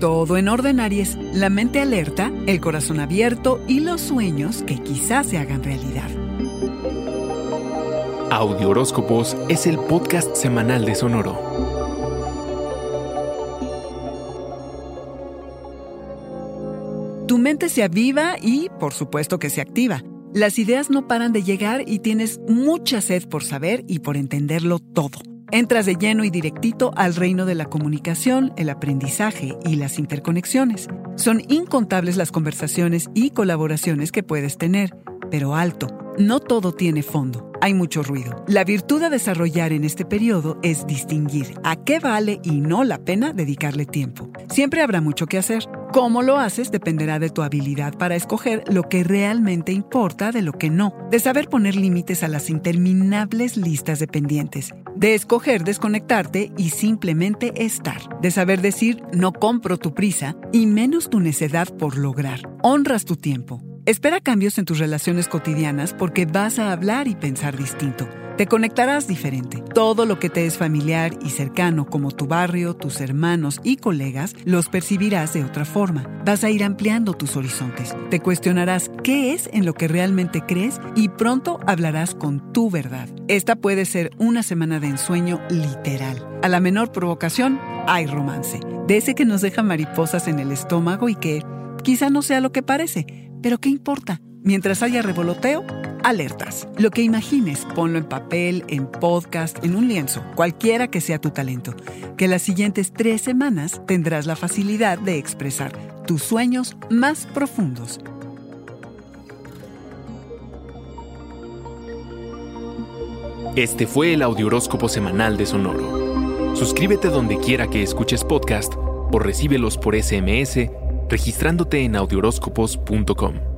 Todo en orden, Aries. La mente alerta, el corazón abierto y los sueños que quizás se hagan realidad. Audio Horóscopos es el podcast semanal de Sonoro. Tu mente se aviva y, por supuesto, que se activa. Las ideas no paran de llegar y tienes mucha sed por saber y por entenderlo todo. Entras de lleno y directito al reino de la comunicación, el aprendizaje y las interconexiones. Son incontables las conversaciones y colaboraciones que puedes tener, pero alto, no todo tiene fondo, hay mucho ruido. La virtud a desarrollar en este periodo es distinguir a qué vale y no la pena dedicarle tiempo. Siempre habrá mucho que hacer. Cómo lo haces dependerá de tu habilidad para escoger lo que realmente importa de lo que no, de saber poner límites a las interminables listas de pendientes, de escoger desconectarte y simplemente estar, de saber decir no compro tu prisa y menos tu necedad por lograr. Honras tu tiempo. Espera cambios en tus relaciones cotidianas porque vas a hablar y pensar distinto. Te conectarás diferente. Todo lo que te es familiar y cercano, como tu barrio, tus hermanos y colegas, los percibirás de otra forma. Vas a ir ampliando tus horizontes. Te cuestionarás qué es en lo que realmente crees y pronto hablarás con tu verdad. Esta puede ser una semana de ensueño literal. A la menor provocación, hay romance. De que nos deja mariposas en el estómago y que quizá no sea lo que parece, pero ¿qué importa? Mientras haya revoloteo, alertas. Lo que imagines, ponlo en papel, en podcast, en un lienzo, cualquiera que sea tu talento. Que las siguientes tres semanas tendrás la facilidad de expresar tus sueños más profundos. Este fue el Audioróscopo Semanal de Sonoro. Suscríbete donde quiera que escuches podcast o recíbelos por SMS registrándote en audioróscopos.com.